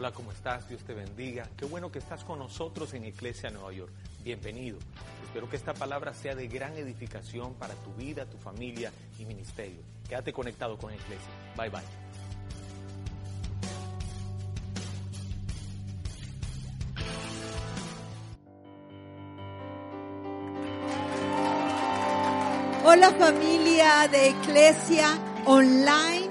Hola, ¿cómo estás? Dios te bendiga. Qué bueno que estás con nosotros en Iglesia Nueva York. Bienvenido. Espero que esta palabra sea de gran edificación para tu vida, tu familia y ministerio. Quédate conectado con Iglesia. Bye bye. Hola familia de Iglesia Online.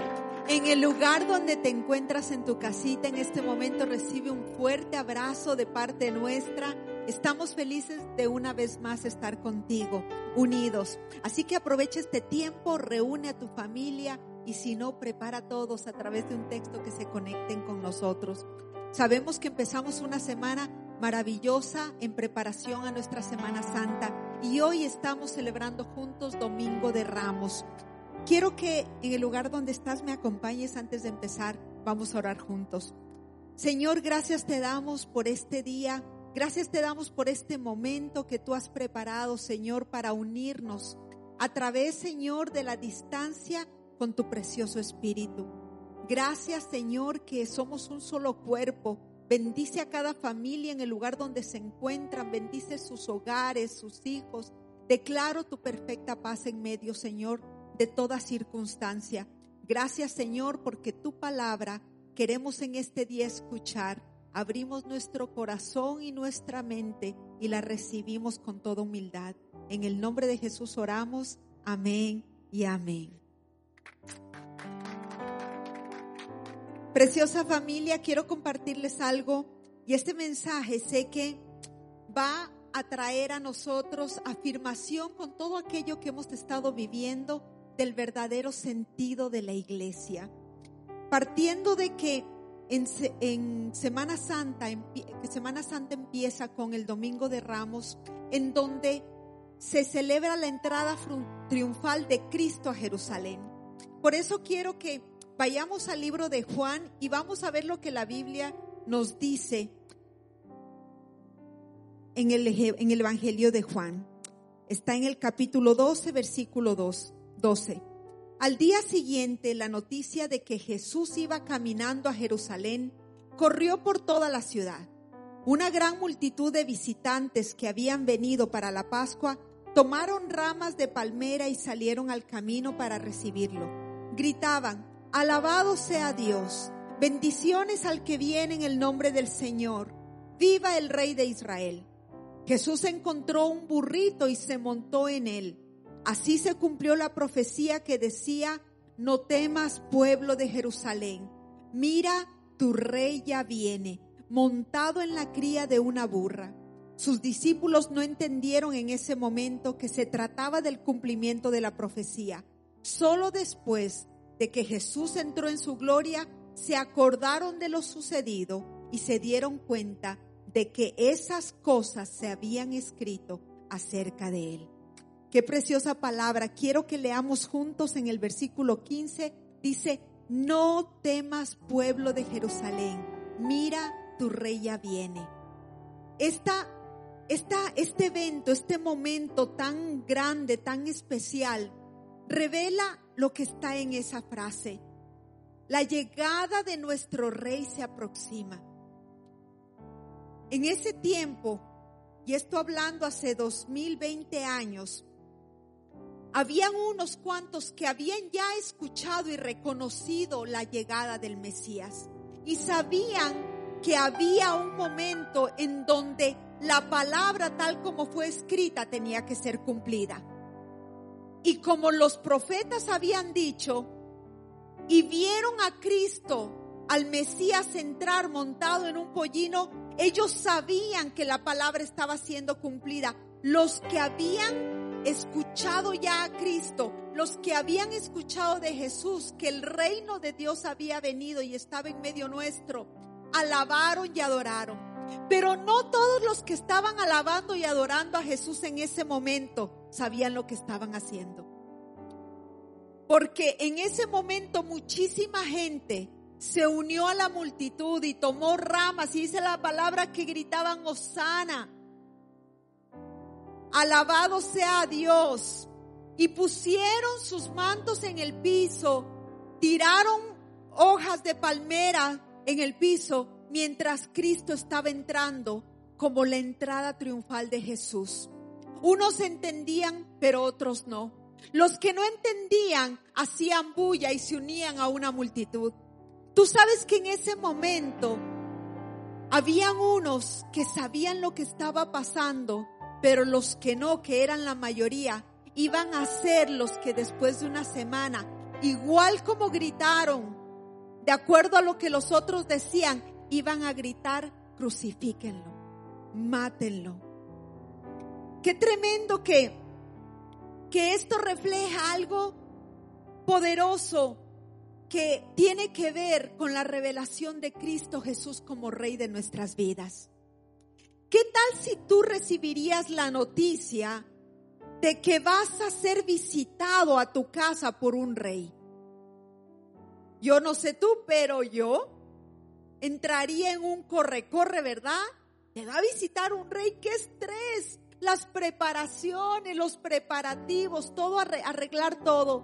En el lugar donde te encuentras en tu casita en este momento recibe un fuerte abrazo de parte nuestra. Estamos felices de una vez más estar contigo, unidos. Así que aprovecha este tiempo, reúne a tu familia y si no, prepara a todos a través de un texto que se conecten con nosotros. Sabemos que empezamos una semana maravillosa en preparación a nuestra Semana Santa y hoy estamos celebrando juntos Domingo de Ramos. Quiero que en el lugar donde estás me acompañes antes de empezar. Vamos a orar juntos. Señor, gracias te damos por este día. Gracias te damos por este momento que tú has preparado, Señor, para unirnos a través, Señor, de la distancia con tu precioso Espíritu. Gracias, Señor, que somos un solo cuerpo. Bendice a cada familia en el lugar donde se encuentran. Bendice sus hogares, sus hijos. Declaro tu perfecta paz en medio, Señor de toda circunstancia. Gracias Señor porque tu palabra queremos en este día escuchar. Abrimos nuestro corazón y nuestra mente y la recibimos con toda humildad. En el nombre de Jesús oramos. Amén y amén. Preciosa familia, quiero compartirles algo y este mensaje sé que va a traer a nosotros afirmación con todo aquello que hemos estado viviendo del verdadero sentido de la iglesia. Partiendo de que en, Semana Santa, Semana Santa empieza con el Domingo de Ramos, en donde se celebra la entrada triunfal de Cristo a Jerusalén. Por eso quiero que vayamos al libro de Juan y vamos a ver lo que la Biblia nos dice en el, en el Evangelio de Juan. Está en el capítulo 12, versículo 2. 12. Al día siguiente, la noticia de que Jesús iba caminando a Jerusalén corrió por toda la ciudad. Una gran multitud de visitantes que habían venido para la Pascua tomaron ramas de palmera y salieron al camino para recibirlo. Gritaban, alabado sea Dios, bendiciones al que viene en el nombre del Señor, viva el Rey de Israel. Jesús encontró un burrito y se montó en él Así se cumplió la profecía que decía, no temas pueblo de Jerusalén, mira, tu rey ya viene, montado en la cría de una burra. Sus discípulos no entendieron en ese momento que se trataba del cumplimiento de la profecía. Solo después de que Jesús entró en su gloria, se acordaron de lo sucedido y se dieron cuenta de que esas cosas se habían escrito acerca de él. Qué preciosa palabra. Quiero que leamos juntos en el versículo 15. Dice, no temas pueblo de Jerusalén. Mira, tu rey ya viene. Esta, esta, este evento, este momento tan grande, tan especial, revela lo que está en esa frase. La llegada de nuestro rey se aproxima. En ese tiempo, y esto hablando hace 2020 años, habían unos cuantos que habían ya escuchado y reconocido la llegada del Mesías y sabían que había un momento en donde la palabra tal como fue escrita tenía que ser cumplida. Y como los profetas habían dicho, y vieron a Cristo, al Mesías entrar montado en un pollino, ellos sabían que la palabra estaba siendo cumplida. Los que habían escuchado ya a Cristo, los que habían escuchado de Jesús, que el reino de Dios había venido y estaba en medio nuestro, alabaron y adoraron. Pero no todos los que estaban alabando y adorando a Jesús en ese momento sabían lo que estaban haciendo. Porque en ese momento muchísima gente se unió a la multitud y tomó ramas y dice la palabra que gritaban Osana Alabado sea Dios. Y pusieron sus mantos en el piso, tiraron hojas de palmera en el piso mientras Cristo estaba entrando como la entrada triunfal de Jesús. Unos entendían, pero otros no. Los que no entendían hacían bulla y se unían a una multitud. Tú sabes que en ese momento habían unos que sabían lo que estaba pasando, pero los que no, que eran la mayoría, iban a ser los que después de una semana, igual como gritaron, de acuerdo a lo que los otros decían, iban a gritar, crucifíquenlo, mátenlo. Qué tremendo que, que esto refleja algo poderoso que tiene que ver con la revelación de Cristo Jesús como Rey de nuestras vidas. ¿Qué tal si tú recibirías la noticia de que vas a ser visitado a tu casa por un rey? Yo no sé tú, pero yo entraría en un corre-corre, ¿verdad? Me va a visitar un rey, qué estrés, las preparaciones, los preparativos, todo arreglar todo.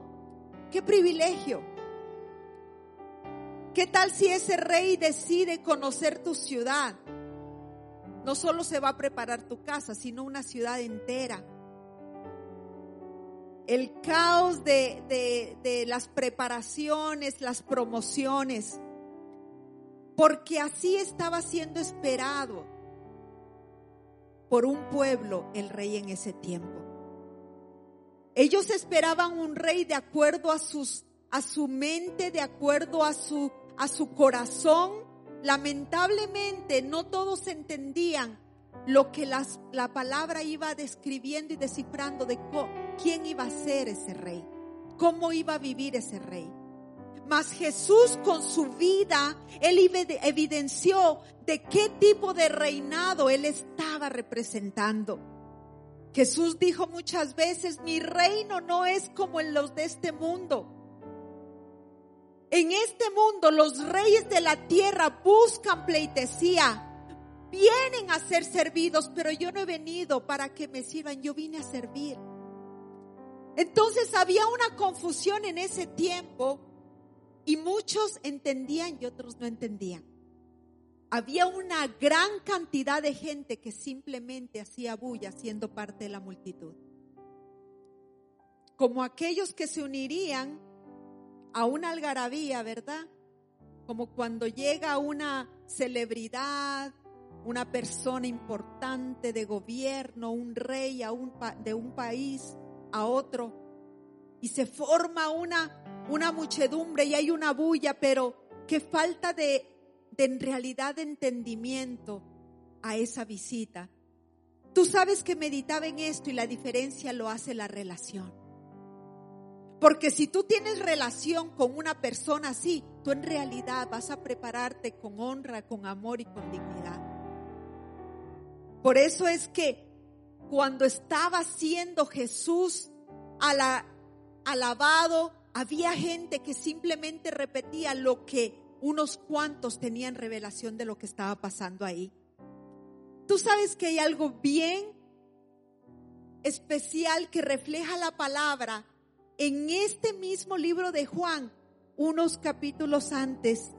Qué privilegio. ¿Qué tal si ese rey decide conocer tu ciudad? No solo se va a preparar tu casa, sino una ciudad entera. El caos de, de las preparaciones, las promociones, porque así estaba siendo esperado por un pueblo el rey en ese tiempo. Ellos esperaban un rey de acuerdo a sus a su mente, de acuerdo a su a su corazón. Lamentablemente no todos entendían lo que las, la palabra iba describiendo y descifrando de quién iba a ser ese rey, cómo iba a vivir ese rey. Mas Jesús con su vida, él evidenció de qué tipo de reinado él estaba representando. Jesús dijo muchas veces, mi reino no es como en los de este mundo. En este mundo los reyes de la tierra buscan pleitesía, vienen a ser servidos, pero yo no he venido para que me sirvan, yo vine a servir. Entonces había una confusión en ese tiempo y muchos entendían y otros no entendían. Había una gran cantidad de gente que simplemente hacía bulla siendo parte de la multitud. Como aquellos que se unirían a una algarabía, ¿verdad? Como cuando llega una celebridad, una persona importante de gobierno, un rey a un de un país a otro, y se forma una una muchedumbre y hay una bulla, pero que falta de, de en realidad de entendimiento a esa visita. Tú sabes que meditaba en esto y la diferencia lo hace la relación. Porque si tú tienes relación con una persona así, tú en realidad vas a prepararte con honra, con amor y con dignidad. Por eso es que cuando estaba siendo Jesús alabado, había gente que simplemente repetía lo que unos cuantos tenían revelación de lo que estaba pasando ahí. Tú sabes que hay algo bien especial que refleja la palabra en este mismo libro de Juan, unos capítulos antes,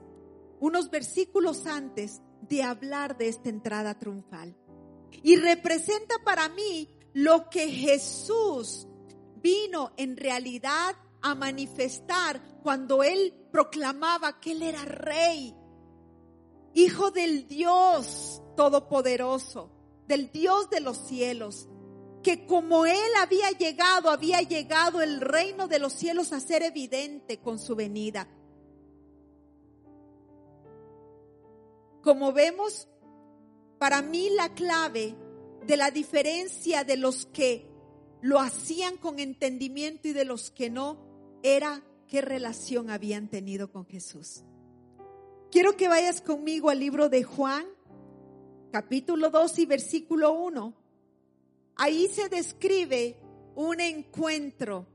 unos versículos antes de hablar de esta entrada triunfal. Y representa para mí lo que Jesús vino en realidad a manifestar cuando él proclamaba que él era rey, hijo del Dios todopoderoso, del Dios de los cielos, que como él había llegado, había llegado el reino de los cielos a ser evidente con su venida. Como vemos, para mí la clave de la diferencia de los que lo hacían con entendimiento y de los que no, era qué relación habían tenido con Jesús. Quiero que vayas conmigo al libro de Juan, capítulo 2 y versículo 1. Ahí se describe un encuentro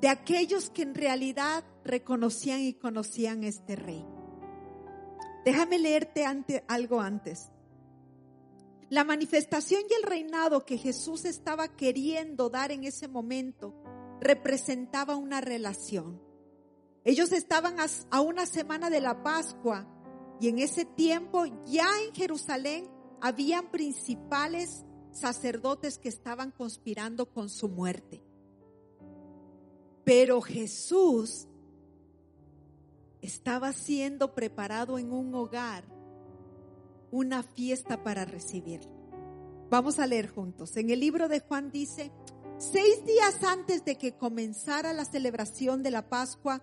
de aquellos que en realidad reconocían y conocían este rey. Déjame leerte algo antes. La manifestación y el reinado que Jesús estaba queriendo dar en ese momento representaba una relación. Ellos estaban a, una semana de la Pascua Y en ese tiempo ya en Jerusalén habían principales sacerdotes que estaban conspirando con su muerte. Pero Jesús estaba siendo preparado en un hogar una fiesta para recibirlo. Vamos a leer juntos. En el libro de Juan dice, seis días antes de que comenzara la celebración de la Pascua,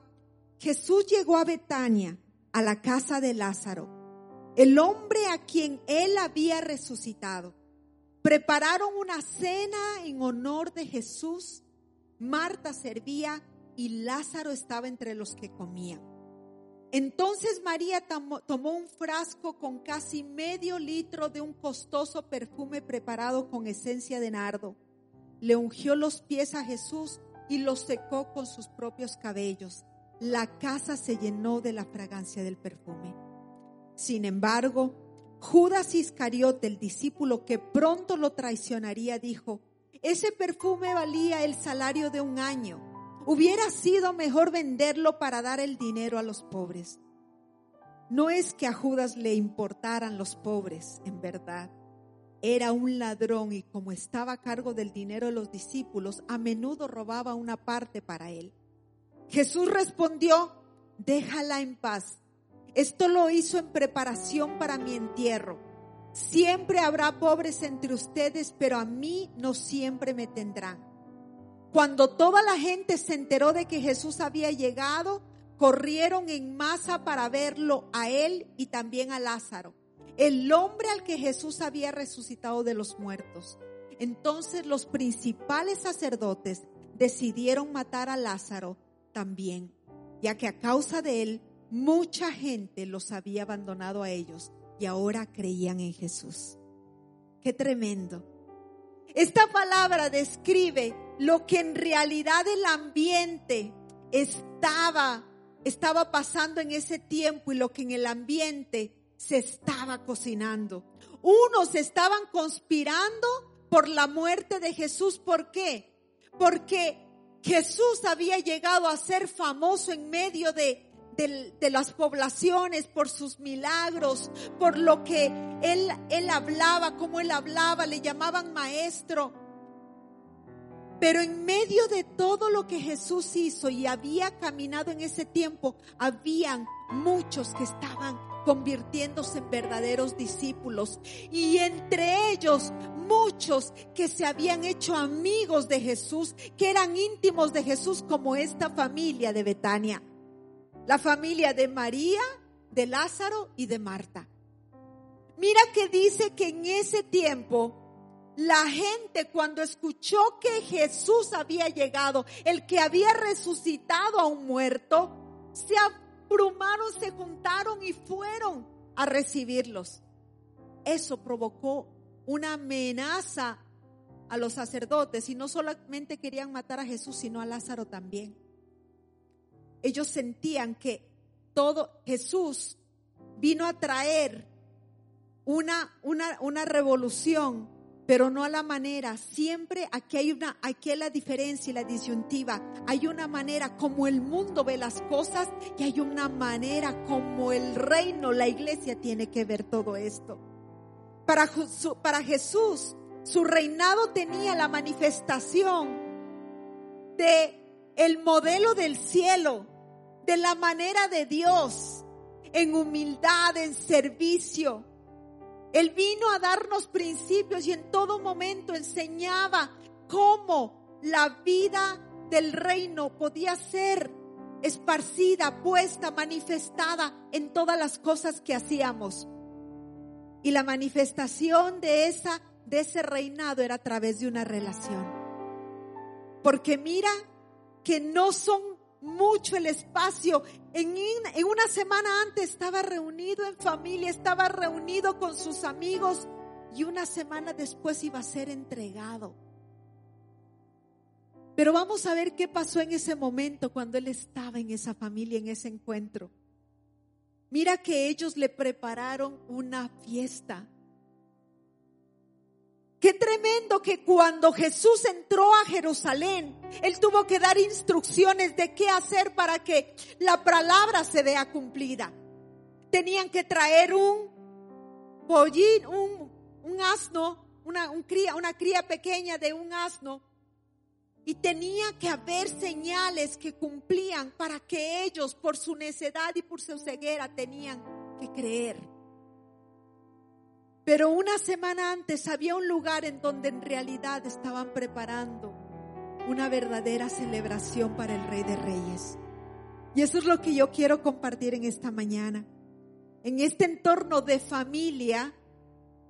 Jesús llegó a Betania, a la casa de Lázaro, el hombre a quien él había resucitado. Prepararon una cena en honor de Jesús. Marta servía y Lázaro estaba entre los que comían. Entonces María tomó un frasco con casi medio litro de un costoso perfume preparado con esencia de nardo. Le ungió los pies a Jesús y los secó con sus propios cabellos. La casa se llenó de la fragancia del perfume. Sin embargo, Judas Iscariote, el discípulo que pronto lo traicionaría, dijo, ese perfume valía el salario de un año Hubiera sido mejor venderlo para dar el dinero a los pobres. No es que a Judas le importaran los pobres, en verdad. Era un ladrón y como estaba a cargo del dinero de los discípulos, a menudo robaba una parte para él. Jesús respondió, déjala en paz. Esto lo hizo en preparación para mi entierro. Siempre habrá pobres entre ustedes, pero a mí no siempre me tendrán. Cuando toda la gente se enteró de que Jesús había llegado, corrieron en masa para verlo a él y también a Lázaro, el hombre al que Jesús había resucitado de los muertos. Entonces los principales sacerdotes decidieron matar a Lázaro también, ya que a causa de él mucha gente los había abandonado a ellos y ahora creían en Jesús. Qué tremendo. Esta palabra describe lo que en realidad el ambiente estaba, estaba pasando en ese tiempo y lo que en el ambiente se estaba cocinando. Unos estaban conspirando por la muerte de Jesús. ¿Por qué? Porque Jesús había llegado a ser famoso en medio de, de, las poblaciones por sus milagros, por lo que él, él hablaba, como él hablaba, le llamaban maestro. Pero en medio de todo lo que Jesús hizo y había caminado en ese tiempo, habían muchos que estaban convirtiéndose en verdaderos discípulos. Y entre ellos muchos que se habían hecho amigos de Jesús, que eran íntimos de Jesús como esta familia de Betania. La familia de María, de Lázaro y de Marta. Mira que dice que en ese tiempo la gente cuando escuchó que Jesús había llegado, el que había resucitado a un muerto, se abrumaron, se juntaron y fueron a recibirlos. Eso provocó una amenaza a los sacerdotes y no solamente querían matar a Jesús, sino a Lázaro también. Ellos sentían que todo Jesús vino a traer una, una, una revolución pero no a la manera. Siempre aquí hay una, aquí hay la diferencia y la disyuntiva. Hay una manera como el mundo ve las cosas y hay una manera como el reino, la iglesia tiene que ver todo esto. Para, para Jesús, su reinado tenía la manifestación de el modelo del cielo, de la manera de Dios, en humildad, en servicio, él vino a darnos principios y en todo momento enseñaba cómo la vida del reino podía ser esparcida, puesta, manifestada en todas las cosas que hacíamos. Y la manifestación de esa de ese reinado era a través de una relación. Porque mira que no son mucho el espacio. En, una semana antes estaba reunido en familia, estaba reunido con sus amigos y una semana después iba a ser entregado. Pero vamos a ver qué pasó en ese momento cuando él estaba en esa familia, en ese encuentro. Mira que ellos le prepararon una fiesta. Qué tremendo que cuando Jesús entró a Jerusalén, Él tuvo que dar instrucciones de qué hacer para que la palabra se vea cumplida. tenían que traer un pollín, un, asno, una, un cría, una cría pequeña de un asno. Y tenía que haber señales que cumplían para que ellos, por su necedad y por su ceguera, tenían que creer. Pero una semana antes había un lugar en donde en realidad estaban preparando una verdadera celebración para el Rey de Reyes. Y eso es lo que yo quiero compartir en esta mañana. En este entorno de familia,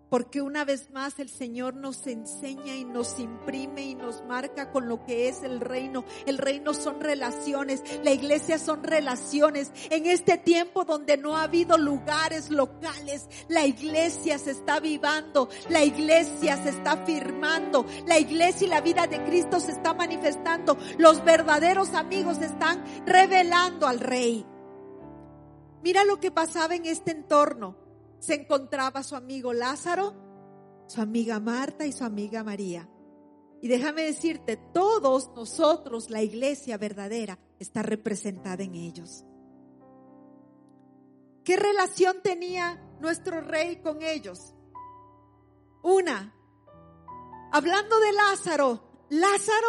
porque una vez más el Señor nos enseña y nos imprime y nos marca con lo que es el reino. El reino son relaciones, la iglesia son relaciones. En este tiempo donde no ha habido lugares locales, la iglesia se está vivando, la iglesia se está firmando, la iglesia y la vida de Cristo se está manifestando. Los verdaderos amigos están revelando al rey. Mira lo que pasaba en este entorno se encontraba su amigo Lázaro, su amiga Marta y su amiga María. Y déjame decirte, todos nosotros, la iglesia verdadera, está representada en ellos. ¿Qué relación tenía nuestro rey con ellos? Una, hablando de Lázaro, Lázaro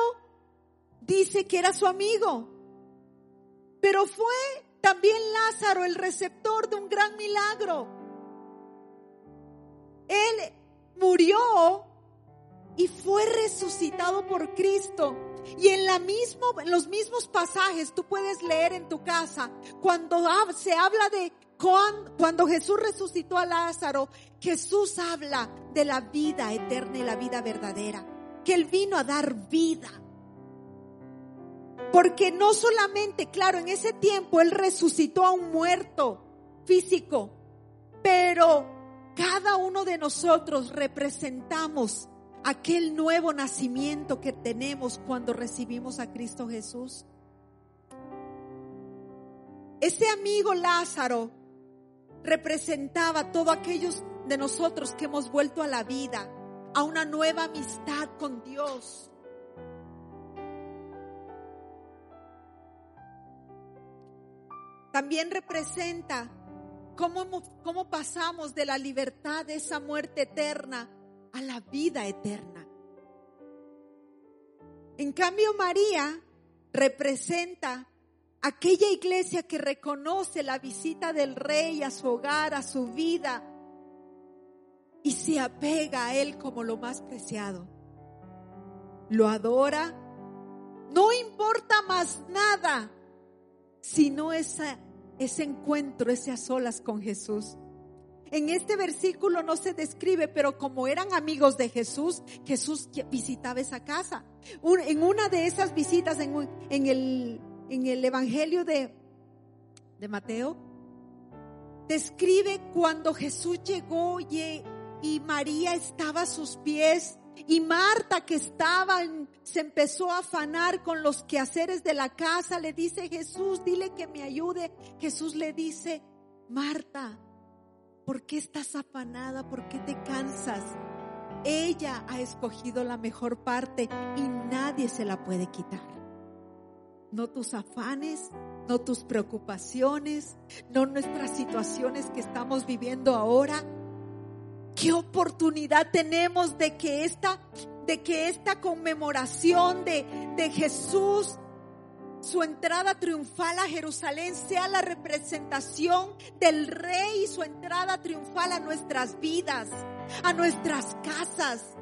dice que era su amigo, pero fue también Lázaro el receptor de un gran milagro. Él murió y fue resucitado por Cristo. Y en, la mismo, en los mismos pasajes tú puedes leer en tu casa, cuando se habla de cuando, Jesús resucitó a Lázaro, Jesús habla de la vida eterna y la vida verdadera, que Él vino a dar vida. Porque no solamente, claro, en ese tiempo Él resucitó a un muerto físico, pero cada uno de nosotros representamos aquel nuevo nacimiento que tenemos cuando recibimos a Cristo Jesús. Ese amigo Lázaro representaba a todos aquellos de nosotros que hemos vuelto a la vida, a una nueva amistad con Dios. También representa ¿Cómo, pasamos de la libertad de esa muerte eterna a la vida eterna? En cambio, María representa aquella iglesia que reconoce la visita del rey a su hogar, a su vida, y se apega a él como lo más preciado. Lo adora. No importa más nada, sino esa ese encuentro, ese a solas con Jesús. En este versículo no se describe, pero como eran amigos de Jesús, Jesús visitaba esa casa. En una de esas visitas en, el, Evangelio de, Mateo, describe cuando Jesús llegó y María estaba a sus pies y Marta, que estaba, se empezó a afanar con los quehaceres de la casa, le dice Jesús, dile que me ayude. Jesús le dice, Marta, ¿por qué estás afanada? ¿Por qué te cansas? Ella ha escogido la mejor parte y nadie se la puede quitar. No tus afanes, no tus preocupaciones, no nuestras situaciones que estamos viviendo ahora qué oportunidad tenemos de que esta, de que esta conmemoración de, de Jesús, su entrada triunfal a Jerusalén sea la representación del rey y su entrada triunfal a nuestras vidas, a nuestras casas.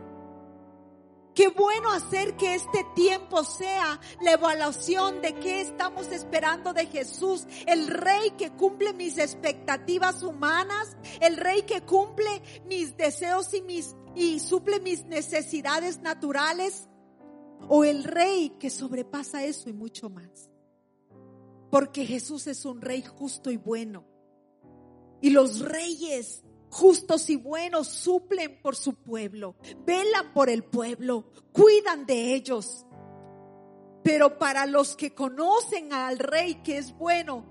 Qué bueno hacer que este tiempo sea la evaluación de qué estamos esperando de Jesús, el rey que cumple mis expectativas humanas, el rey que cumple mis deseos y mis y suple mis necesidades naturales o el rey que sobrepasa eso y mucho más. Porque Jesús es un rey justo y bueno. Y los reyes justos y buenos suplen por su pueblo, velan por el pueblo, cuidan de ellos. Pero para los que conocen al rey que es bueno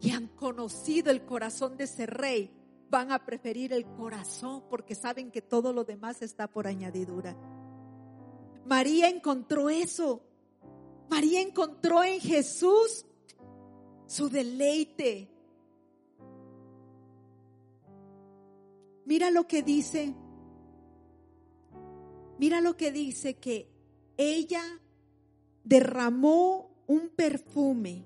y han conocido el corazón de ese rey, van a preferir el corazón porque saben que todo lo demás está por añadidura. María encontró eso. María encontró en Jesús su deleite, mira lo que dice, mira lo que dice que ella derramó un perfume,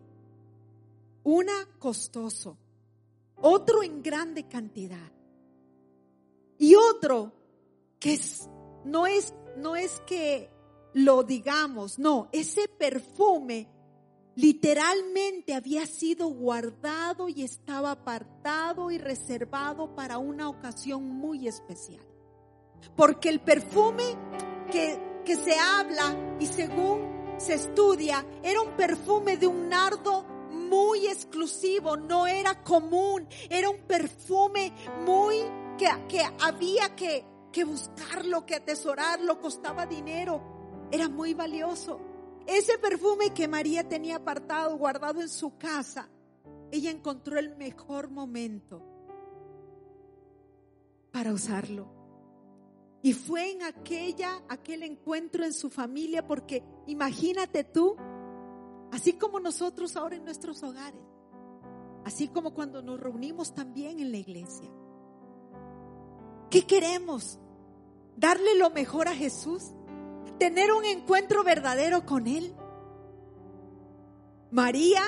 una costoso, otro en grande cantidad y otro que no es no es que lo digamos, no, ese perfume literalmente había sido guardado y estaba apartado y reservado para una ocasión muy especial. Porque el perfume que, que se habla y según se estudia era un perfume de un nardo muy exclusivo, no era común, era un perfume muy que, que había que, que buscarlo, que atesorarlo, costaba dinero, era muy valioso. Ese perfume que María tenía apartado, guardado en su casa, ella encontró el mejor momento para usarlo. Y fue en aquella, aquel encuentro en su familia, porque imagínate tú, así como nosotros ahora en nuestros hogares, así como cuando nos reunimos también en la iglesia. ¿Qué queremos? ¿Darle lo mejor a Jesús? Tener un encuentro verdadero con Él. María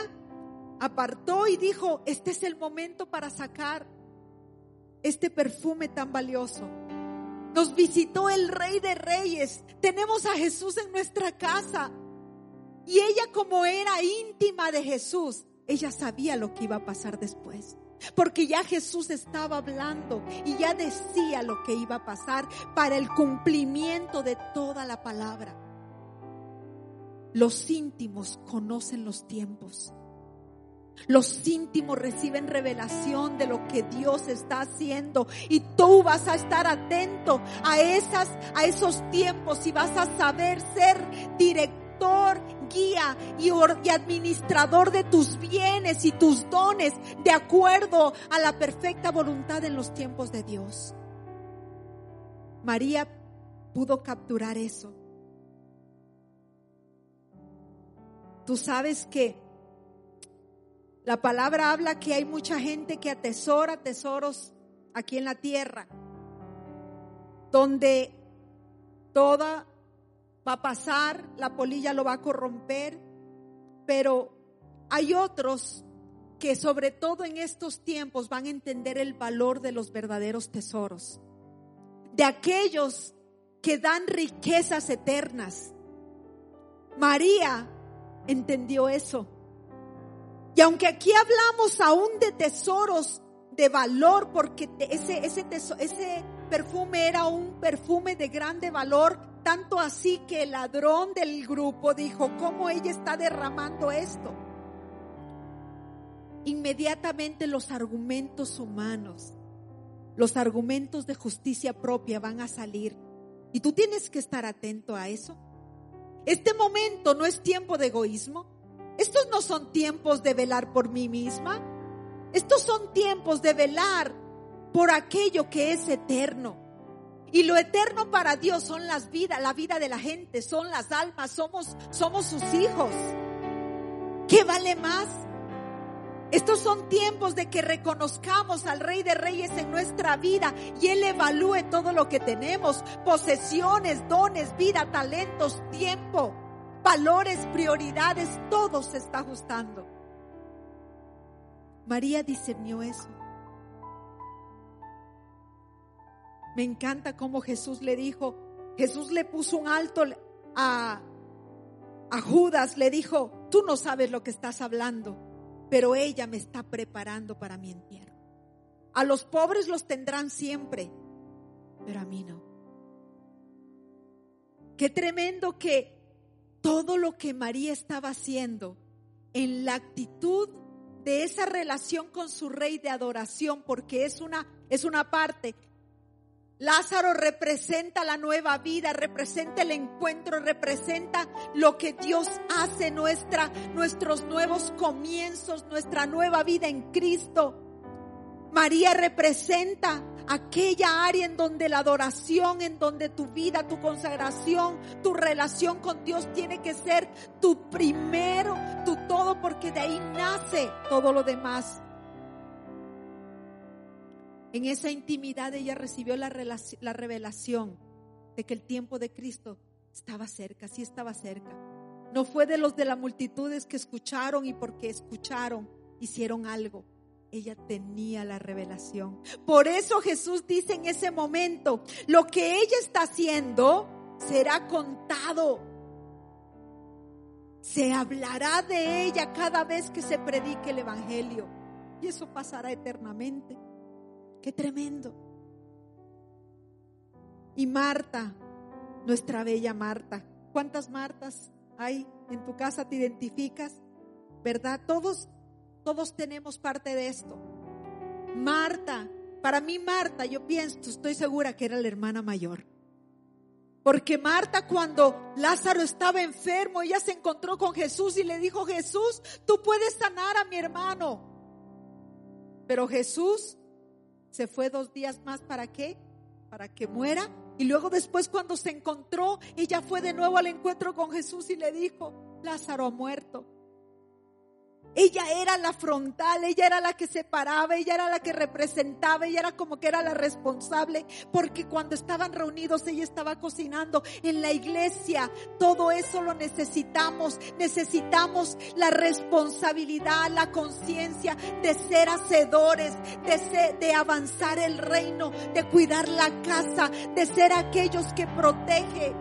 apartó y dijo, este es el momento para sacar este perfume tan valioso. Nos visitó el Rey de Reyes. Tenemos a Jesús en nuestra casa. Y ella como era íntima de Jesús, ella sabía lo que iba a pasar después. Porque ya Jesús estaba hablando y ya decía lo que iba a pasar para el cumplimiento de toda la palabra. Los íntimos conocen los tiempos. Los íntimos reciben revelación de lo que Dios está haciendo y tú vas a estar atento a esas a esos tiempos y vas a saber ser guía y, y administrador de tus bienes y tus dones de acuerdo a la perfecta voluntad en los tiempos de Dios. María pudo capturar eso. Tú sabes que la palabra habla que hay mucha gente que atesora tesoros aquí en la tierra, donde toda va a pasar, la polilla lo va a corromper, pero hay otros que sobre todo en estos tiempos van a entender el valor de los verdaderos tesoros, de aquellos que dan riquezas eternas. María entendió eso. Y aunque aquí hablamos aún de tesoros de valor, porque ese, ese, ese perfume era un perfume de grande valor, tanto así que el ladrón del grupo dijo, ¿cómo ella está derramando esto? Inmediatamente los argumentos humanos, los argumentos de justicia propia van a salir. Y tú tienes que estar atento a eso. Este momento no es tiempo de egoísmo. Estos no son tiempos de velar por mí misma. Estos son tiempos de velar por aquello que es eterno. Y lo eterno para Dios son las vidas, la vida de la gente, son las almas, somos, somos sus hijos. ¿Qué vale más? Estos son tiempos de que reconozcamos al Rey de Reyes en nuestra vida y Él evalúe todo lo que tenemos, posesiones, dones, vida, talentos, tiempo, valores, prioridades, todo se está ajustando. María discernió eso. Me encanta cómo Jesús le dijo, Jesús le puso un alto a, a Judas, le dijo, tú no sabes lo que estás hablando, pero ella me está preparando para mi entierro. A los pobres los tendrán siempre, pero a mí no. Qué tremendo que todo lo que María estaba haciendo en la actitud de esa relación con su rey de adoración, porque es una, es una parte, Lázaro representa la nueva vida, representa el encuentro, representa lo que Dios hace, nuestra, nuestros nuevos comienzos, nuestra nueva vida en Cristo. María representa aquella área en donde la adoración, en donde tu vida, tu consagración, tu relación con Dios tiene que ser tu primero, tu todo, porque de ahí nace todo lo demás. En esa intimidad ella recibió la, la revelación de que el tiempo de Cristo estaba cerca, sí estaba cerca. No fue de los de las multitudes que escucharon y porque escucharon hicieron algo. Ella tenía la revelación. Por eso Jesús dice en ese momento, lo que ella está haciendo será contado. Se hablará de ella cada vez que se predique el Evangelio. Y eso pasará eternamente. Qué tremendo. Y Marta, nuestra bella Marta. ¿Cuántas Martas hay en tu casa? ¿Te identificas? ¿Verdad? Todos, todos tenemos parte de esto. Marta, para mí Marta, yo pienso, estoy segura que era la hermana mayor. Porque Marta cuando Lázaro estaba enfermo, ella se encontró con Jesús y le dijo, Jesús, tú puedes sanar a mi hermano. Pero Jesús se fue dos días más para qué? Para que muera. Y luego después cuando se encontró, ella fue de nuevo al encuentro con Jesús y le dijo, Lázaro ha muerto. Ella era la frontal, ella era la que separaba, ella era la que representaba, ella era como que era la responsable, porque cuando estaban reunidos ella estaba cocinando en la iglesia. Todo eso lo necesitamos. Necesitamos la responsabilidad, la conciencia de ser hacedores, de, de avanzar el reino, de cuidar la casa, de ser aquellos que protege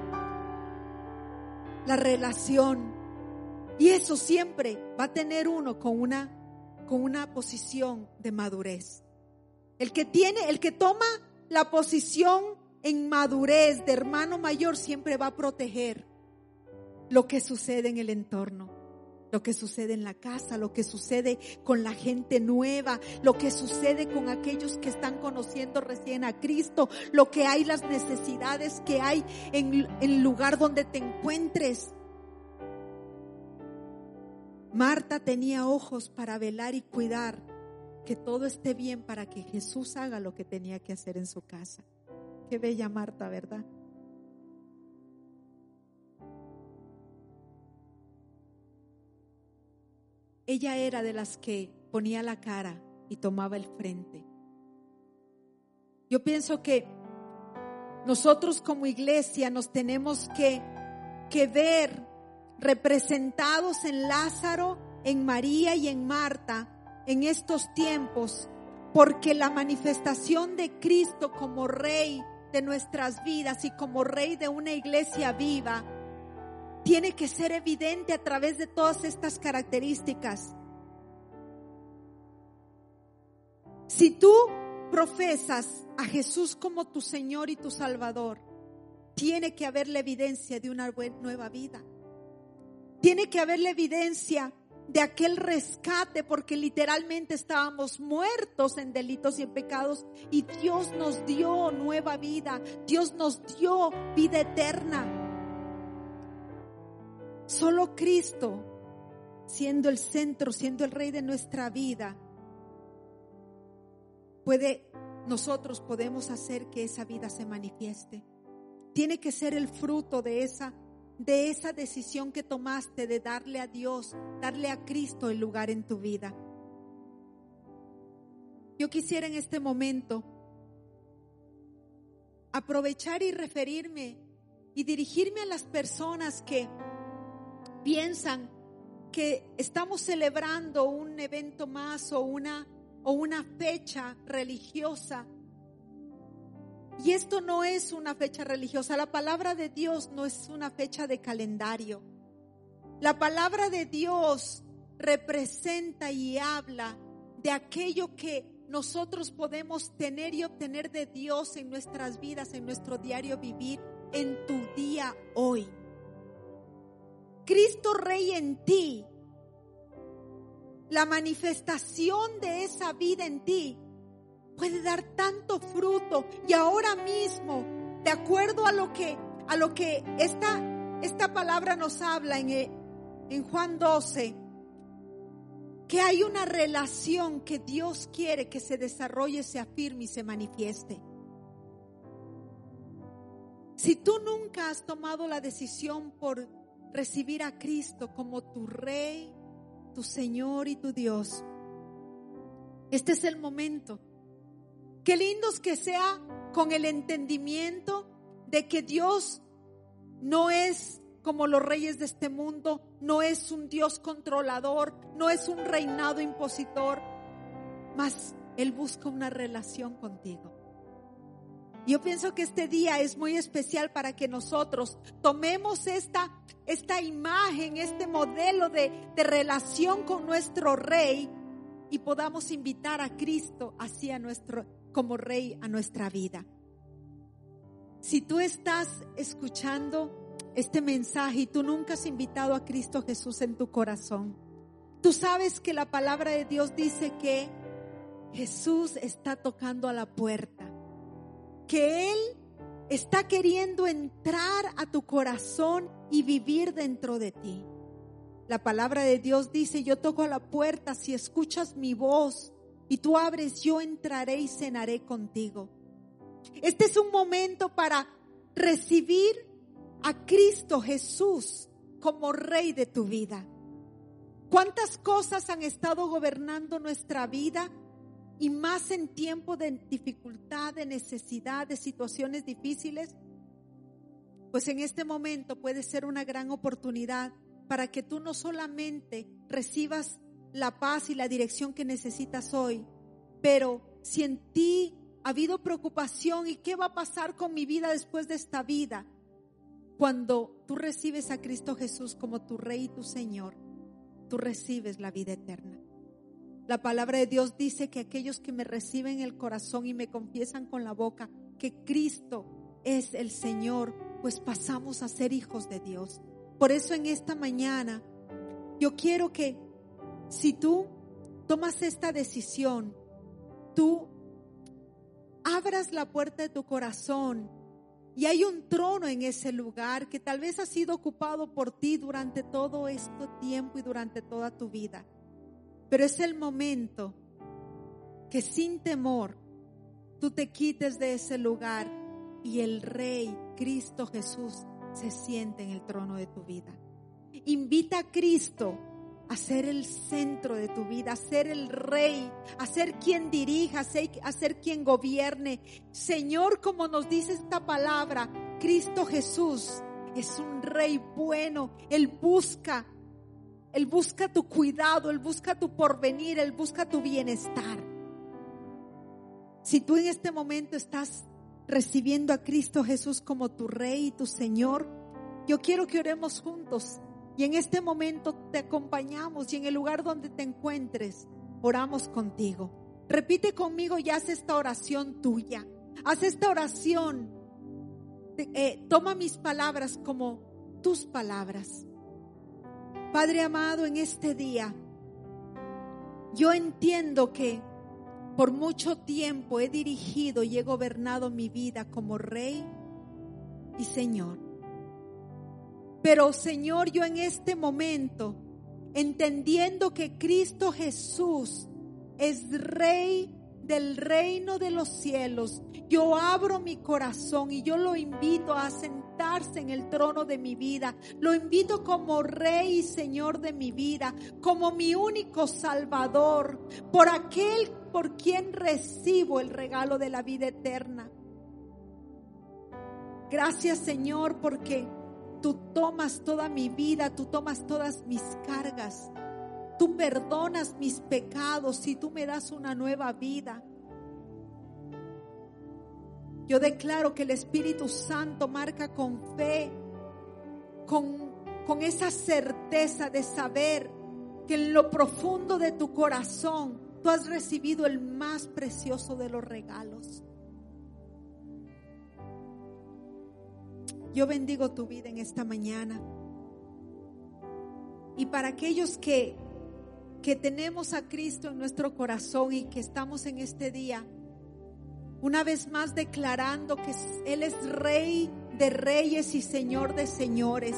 la relación y eso siempre va a tener uno con una, con una posición de madurez. El que tiene, el que toma la posición en madurez de hermano mayor siempre va a proteger lo que sucede en el entorno, lo que sucede en la casa, lo que sucede con la gente nueva, lo que sucede con aquellos que están conociendo recién a Cristo, lo que hay, las necesidades que hay en el lugar donde te encuentres. Marta tenía ojos para velar y cuidar que todo esté bien para que Jesús haga lo que tenía que hacer en su casa. Qué bella Marta, ¿verdad? Ella era de las que ponía la cara y tomaba el frente. Yo pienso que nosotros como iglesia nos tenemos que, que ver representados en Lázaro, en María y en Marta en estos tiempos, porque la manifestación de Cristo como Rey de nuestras vidas y como Rey de una iglesia viva, tiene que ser evidente a través de todas estas características. Si tú profesas a Jesús como tu Señor y tu Salvador, tiene que haber la evidencia de una nueva vida. Tiene que haber la evidencia de aquel rescate porque literalmente estábamos muertos en delitos y en pecados y Dios nos dio nueva vida, Dios nos dio vida eterna. Solo Cristo, siendo el centro, siendo el rey de nuestra vida, puede, nosotros podemos hacer que esa vida se manifieste. Tiene que ser el fruto de esa de esa decisión que tomaste de darle a Dios, darle a Cristo el lugar en tu vida. Yo quisiera en este momento aprovechar y referirme y dirigirme a las personas que piensan que estamos celebrando un evento más o una o una fecha religiosa y esto no es una fecha religiosa, la palabra de Dios no es una fecha de calendario. La palabra de Dios representa y habla de aquello que nosotros podemos tener y obtener de Dios en nuestras vidas, en nuestro diario vivir, en tu día hoy. Cristo Rey en ti, la manifestación de esa vida en ti puede dar tanto fruto y ahora mismo, de acuerdo a lo que a lo que esta esta palabra nos habla en en Juan 12 que hay una relación que Dios quiere que se desarrolle, se afirme y se manifieste. Si tú nunca has tomado la decisión por recibir a Cristo como tu Rey, tu Señor y tu Dios, este es el momento Qué lindos que sea con el entendimiento de que Dios no es como los reyes de este mundo, no es un Dios controlador, no es un reinado impositor, mas Él busca una relación contigo. Yo pienso que este día es muy especial para que nosotros tomemos esta, esta imagen, este modelo de, de relación con nuestro rey y podamos invitar a Cristo hacia nuestro, como rey a nuestra vida. Si tú estás escuchando este mensaje y tú nunca has invitado a Cristo Jesús en tu corazón, tú sabes que la palabra de Dios dice que Jesús está tocando a la puerta que Él está queriendo entrar a tu corazón y vivir dentro de ti. La palabra de Dios dice, yo toco a la puerta, si escuchas mi voz y tú abres, yo entraré y cenaré contigo. Este es un momento para recibir a Cristo Jesús como Rey de tu vida. ¿Cuántas cosas han estado gobernando nuestra vida? y más en tiempo de dificultad, de necesidad, de situaciones difíciles, pues en este momento puede ser una gran oportunidad para que tú no solamente recibas la paz y la dirección que necesitas hoy, pero si en ti ha habido preocupación y qué va a pasar con mi vida después de esta vida, cuando tú recibes a Cristo Jesús como tu Rey y tu Señor, tú recibes la vida eterna. La palabra de Dios dice que aquellos que me reciben el corazón y me confiesan con la boca que Cristo es el Señor, pues pasamos a ser hijos de Dios. Por eso en esta mañana yo quiero que si tú tomas esta decisión, tú abras la puerta de tu corazón y hay un trono en ese lugar que tal vez ha sido ocupado por ti durante todo este tiempo y durante toda tu vida. Pero es el momento que sin temor tú te quites de ese lugar y el Rey Cristo Jesús se siente en el trono de tu vida. Invita a Cristo a ser el centro de tu vida, a ser el rey, a ser quien dirija, a quien gobierne. Señor, como nos dice esta palabra, Cristo Jesús es un rey bueno. Él busca él busca tu cuidado, Él busca tu porvenir, Él busca tu bienestar. Si tú en este momento estás recibiendo a Cristo Jesús como tu Rey y tu Señor, yo quiero que oremos juntos. Y en este momento te acompañamos y en el lugar donde te encuentres, oramos contigo. Repite conmigo y haz esta oración tuya. Haz esta oración. Eh, toma mis palabras como tus palabras. Padre amado, en este día, yo entiendo que por mucho tiempo he dirigido y he gobernado mi vida como rey y Señor. Pero Señor, yo en este momento, entendiendo que Cristo Jesús es rey del reino de los cielos, yo abro mi corazón y yo lo invito a sentarse en el trono de mi vida. Lo invito como rey y señor de mi vida, como mi único salvador, por aquel por quien recibo el regalo de la vida eterna. Gracias Señor porque tú tomas toda mi vida, tú tomas todas mis cargas. Tú perdonas mis pecados y tú me das una nueva vida. Yo declaro que el Espíritu Santo marca con fe, con, con esa certeza de saber que en lo profundo de tu corazón tú has recibido el más precioso de los regalos. Yo bendigo tu vida en esta mañana. Y para aquellos que que tenemos a Cristo en nuestro corazón y que estamos en este día, una vez más declarando que Él es Rey de reyes y Señor de señores,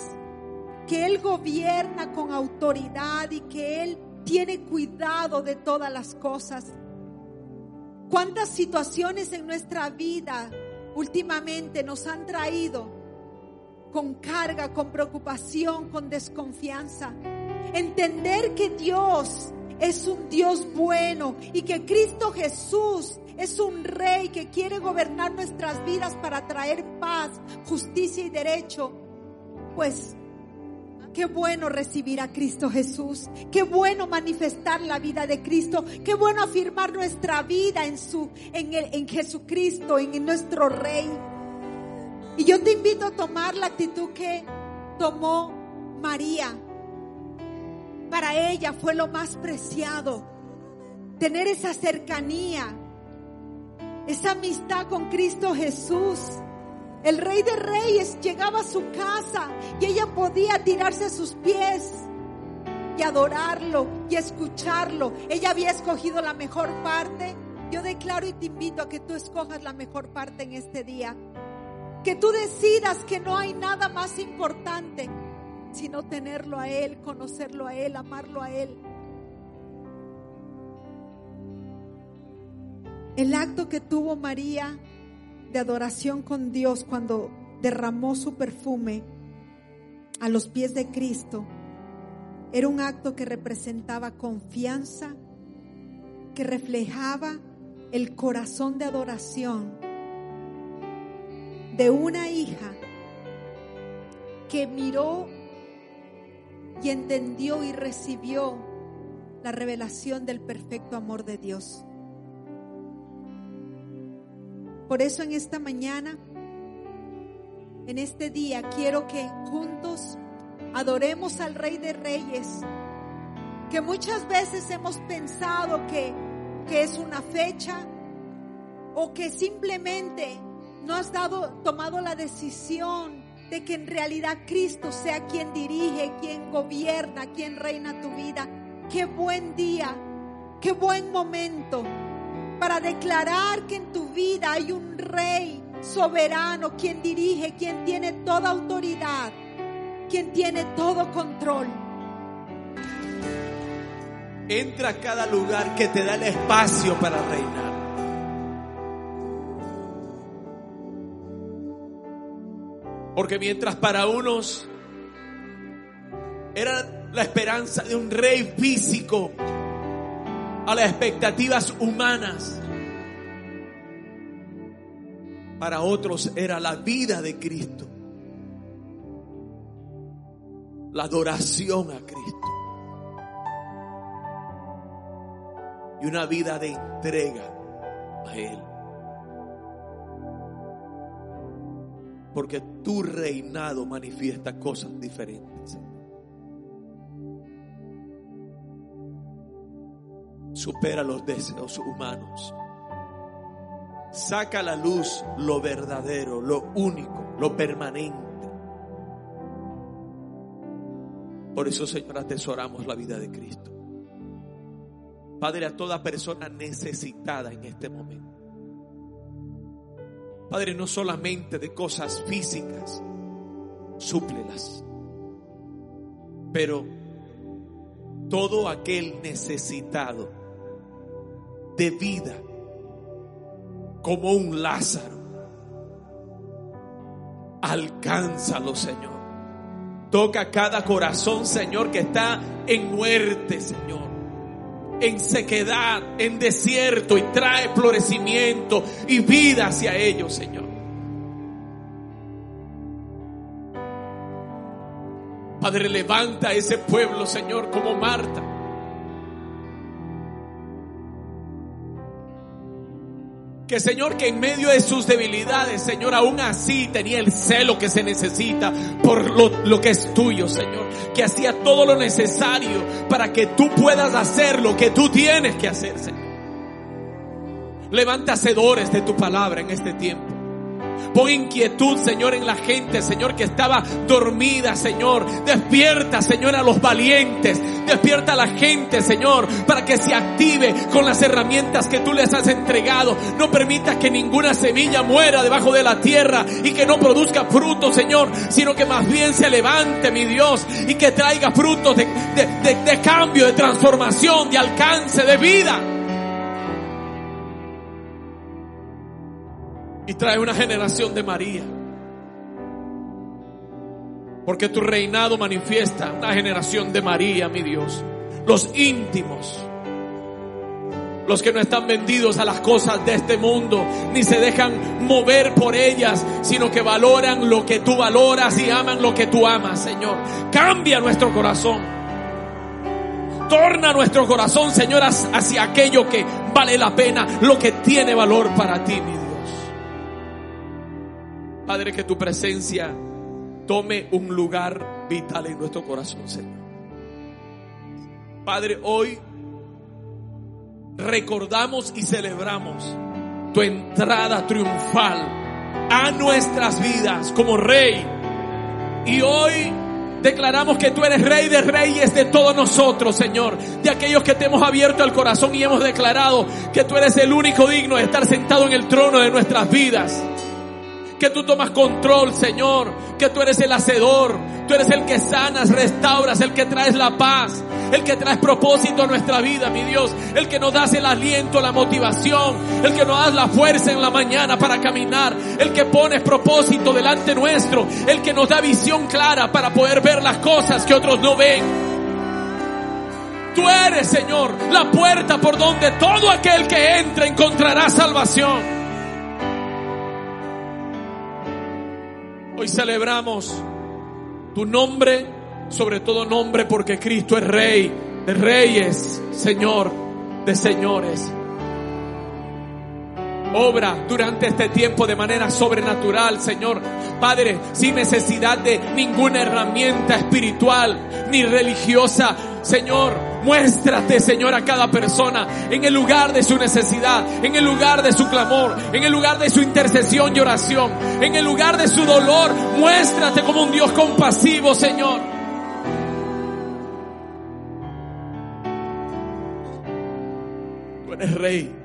que Él gobierna con autoridad y que Él tiene cuidado de todas las cosas. ¿Cuántas situaciones en nuestra vida últimamente nos han traído con carga, con preocupación, con desconfianza? Entender que Dios es un Dios bueno y que Cristo Jesús es un rey que quiere gobernar nuestras vidas para traer paz, justicia y derecho, pues Qué bueno recibir a Cristo Jesús. Qué bueno manifestar la vida de Cristo. Qué bueno afirmar nuestra vida en su, en, el, en Jesucristo, en nuestro Rey. Y yo te invito a tomar la actitud que tomó María. Para ella fue lo más preciado. Tener esa cercanía, esa amistad con Cristo Jesús. El rey de reyes llegaba a su casa y ella podía tirarse a sus pies y adorarlo y escucharlo. Ella había escogido la mejor parte. Yo declaro y te invito a que tú escojas la mejor parte en este día. Que tú decidas que no hay nada más importante sino tenerlo a Él, conocerlo a Él, amarlo a Él. El acto que tuvo María de adoración con Dios cuando derramó su perfume a los pies de Cristo era un acto que representaba confianza, que reflejaba el corazón de adoración de una hija que miró y entendió y recibió la revelación del perfecto amor de Dios. Por eso en esta mañana, en este día, quiero que juntos adoremos al Rey de Reyes, que muchas veces hemos pensado que, que es una fecha o que simplemente no has dado, tomado la decisión de que en realidad Cristo sea quien dirige, quien gobierna, quien reina tu vida. Qué buen día, qué buen momento para declarar que en tu vida hay un rey soberano, quien dirige, quien tiene toda autoridad, quien tiene todo control. Entra a cada lugar que te da el espacio para reinar. Porque mientras para unos era la esperanza de un rey físico, a las expectativas humanas. Para otros era la vida de Cristo. La adoración a Cristo. Y una vida de entrega a Él. Porque tu reinado manifiesta cosas diferentes. supera los deseos humanos. Saca a la luz lo verdadero, lo único, lo permanente. Por eso, Señor, atesoramos la vida de Cristo. Padre, a toda persona necesitada en este momento. Padre, no solamente de cosas físicas, súplelas, pero todo aquel necesitado de vida como un Lázaro. Alcánzalo, Señor. Toca cada corazón, Señor, que está en muerte, Señor. En sequedad, en desierto y trae florecimiento y vida hacia ellos, Señor. Padre, levanta ese pueblo, Señor, como Marta Que Señor, que en medio de sus debilidades, Señor, aún así tenía el celo que se necesita por lo, lo, que es tuyo, Señor. Que hacía todo lo necesario para que tú puedas hacer lo que tú tienes que hacer, Señor. Levanta hacedores de tu palabra en este tiempo. Pon inquietud, Señor, en la gente, Señor, que estaba dormida, Señor. Despierta, Señor, a los valientes. Despierta a la gente, Señor, para que se active con las herramientas que tú les has entregado. No permitas que ninguna semilla muera debajo de la tierra y que no produzca fruto, Señor, sino que más bien se levante, mi Dios, y que traiga frutos de, de, de cambio, de transformación, de alcance, de vida. Y trae una generación de María. Porque tu reinado manifiesta una generación de María, mi Dios. Los íntimos, los que no están vendidos a las cosas de este mundo, ni se dejan mover por ellas, sino que valoran lo que tú valoras y aman lo que tú amas, Señor. Cambia nuestro corazón. Torna nuestro corazón, Señor, hacia aquello que vale la pena, lo que tiene valor para ti, mi Dios. Padre, que tu presencia tome un lugar vital en nuestro corazón, Señor. Padre, hoy recordamos y celebramos tu entrada triunfal a nuestras vidas como rey. Y hoy declaramos que tú eres rey de reyes de todos nosotros, Señor. De aquellos que te hemos abierto el corazón y hemos declarado que tú eres el único digno de estar sentado en el trono de nuestras vidas que tú tomas control, Señor, que tú eres el hacedor, tú eres el que sanas, restauras, el que traes la paz, el que traes propósito a nuestra vida, mi Dios, el que nos das el aliento, la motivación, el que nos das la fuerza en la mañana para caminar, el que pones propósito delante nuestro, el que nos da visión clara para poder ver las cosas que otros no ven. Tú eres, Señor, la puerta por donde todo aquel que entra encontrará salvación. Hoy celebramos tu nombre, sobre todo nombre, porque Cristo es Rey de Reyes, Señor de Señores. Obra durante este tiempo de manera sobrenatural, Señor. Padre, sin necesidad de ninguna herramienta espiritual ni religiosa. Señor, muéstrate, Señor, a cada persona en el lugar de su necesidad, en el lugar de su clamor, en el lugar de su intercesión y oración, en el lugar de su dolor. Muéstrate como un Dios compasivo, Señor. Eres rey.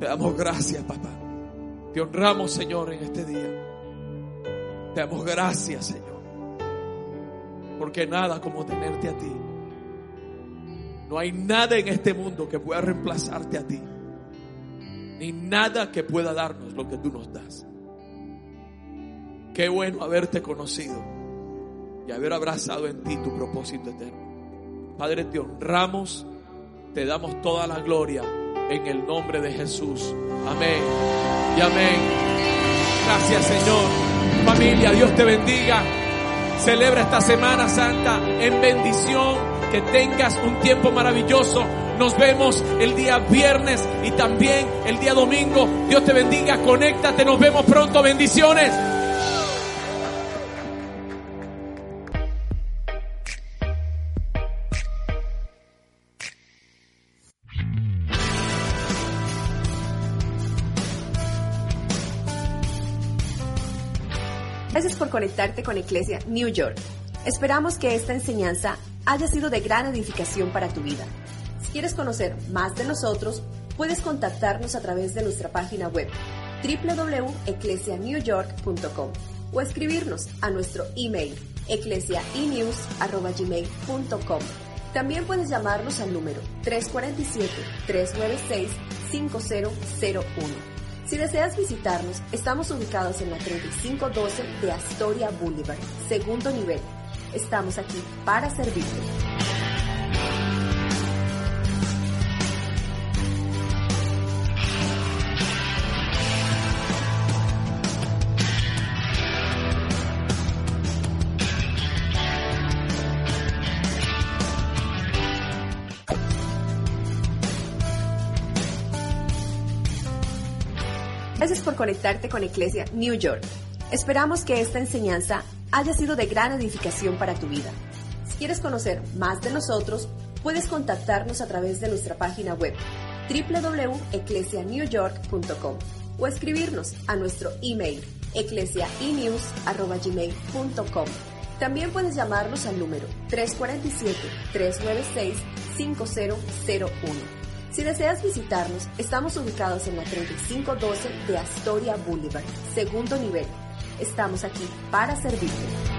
Te damos gracias, papá. Te honramos, Señor, en este día. Te damos gracias, Señor. Porque nada como tenerte a ti. No hay nada en este mundo que pueda reemplazarte a ti. Ni nada que pueda darnos lo que tú nos das. Qué bueno haberte conocido y haber abrazado en ti tu propósito eterno. Padre, te honramos, te damos toda la gloria en el nombre de Jesús. Amén y amén. Gracias Señor. Familia, Dios te bendiga. Celebra esta Semana Santa en bendición. Que tengas un tiempo maravilloso. Nos vemos el día viernes y también el día domingo. Dios te bendiga. Conéctate. Nos vemos pronto. Bendiciones. Por conectarte con Iglesia New York. Esperamos que esta enseñanza haya sido de gran edificación para tu vida. Si quieres conocer más de nosotros, puedes contactarnos a través de nuestra página web www.eclesianewyork.com o escribirnos a nuestro email eclesiaenews.gmail.com. También puedes llamarnos al número 347-396-5001. Si deseas visitarnos, estamos ubicados en la 3512 de Astoria Boulevard, segundo nivel. Estamos aquí para servirte. Gracias por conectarte con Iglesia New York. Esperamos que esta enseñanza haya sido de gran edificación para tu vida. Si quieres conocer más de nosotros, puedes contactarnos a través de nuestra página web www.eclesianewyork.com o escribirnos a nuestro email eclesiaenews.gmail.com. También puedes llamarnos al número 347-396-5001. Si deseas visitarnos, estamos ubicados en la 3512 de Astoria Boulevard, segundo nivel. Estamos aquí para servirte.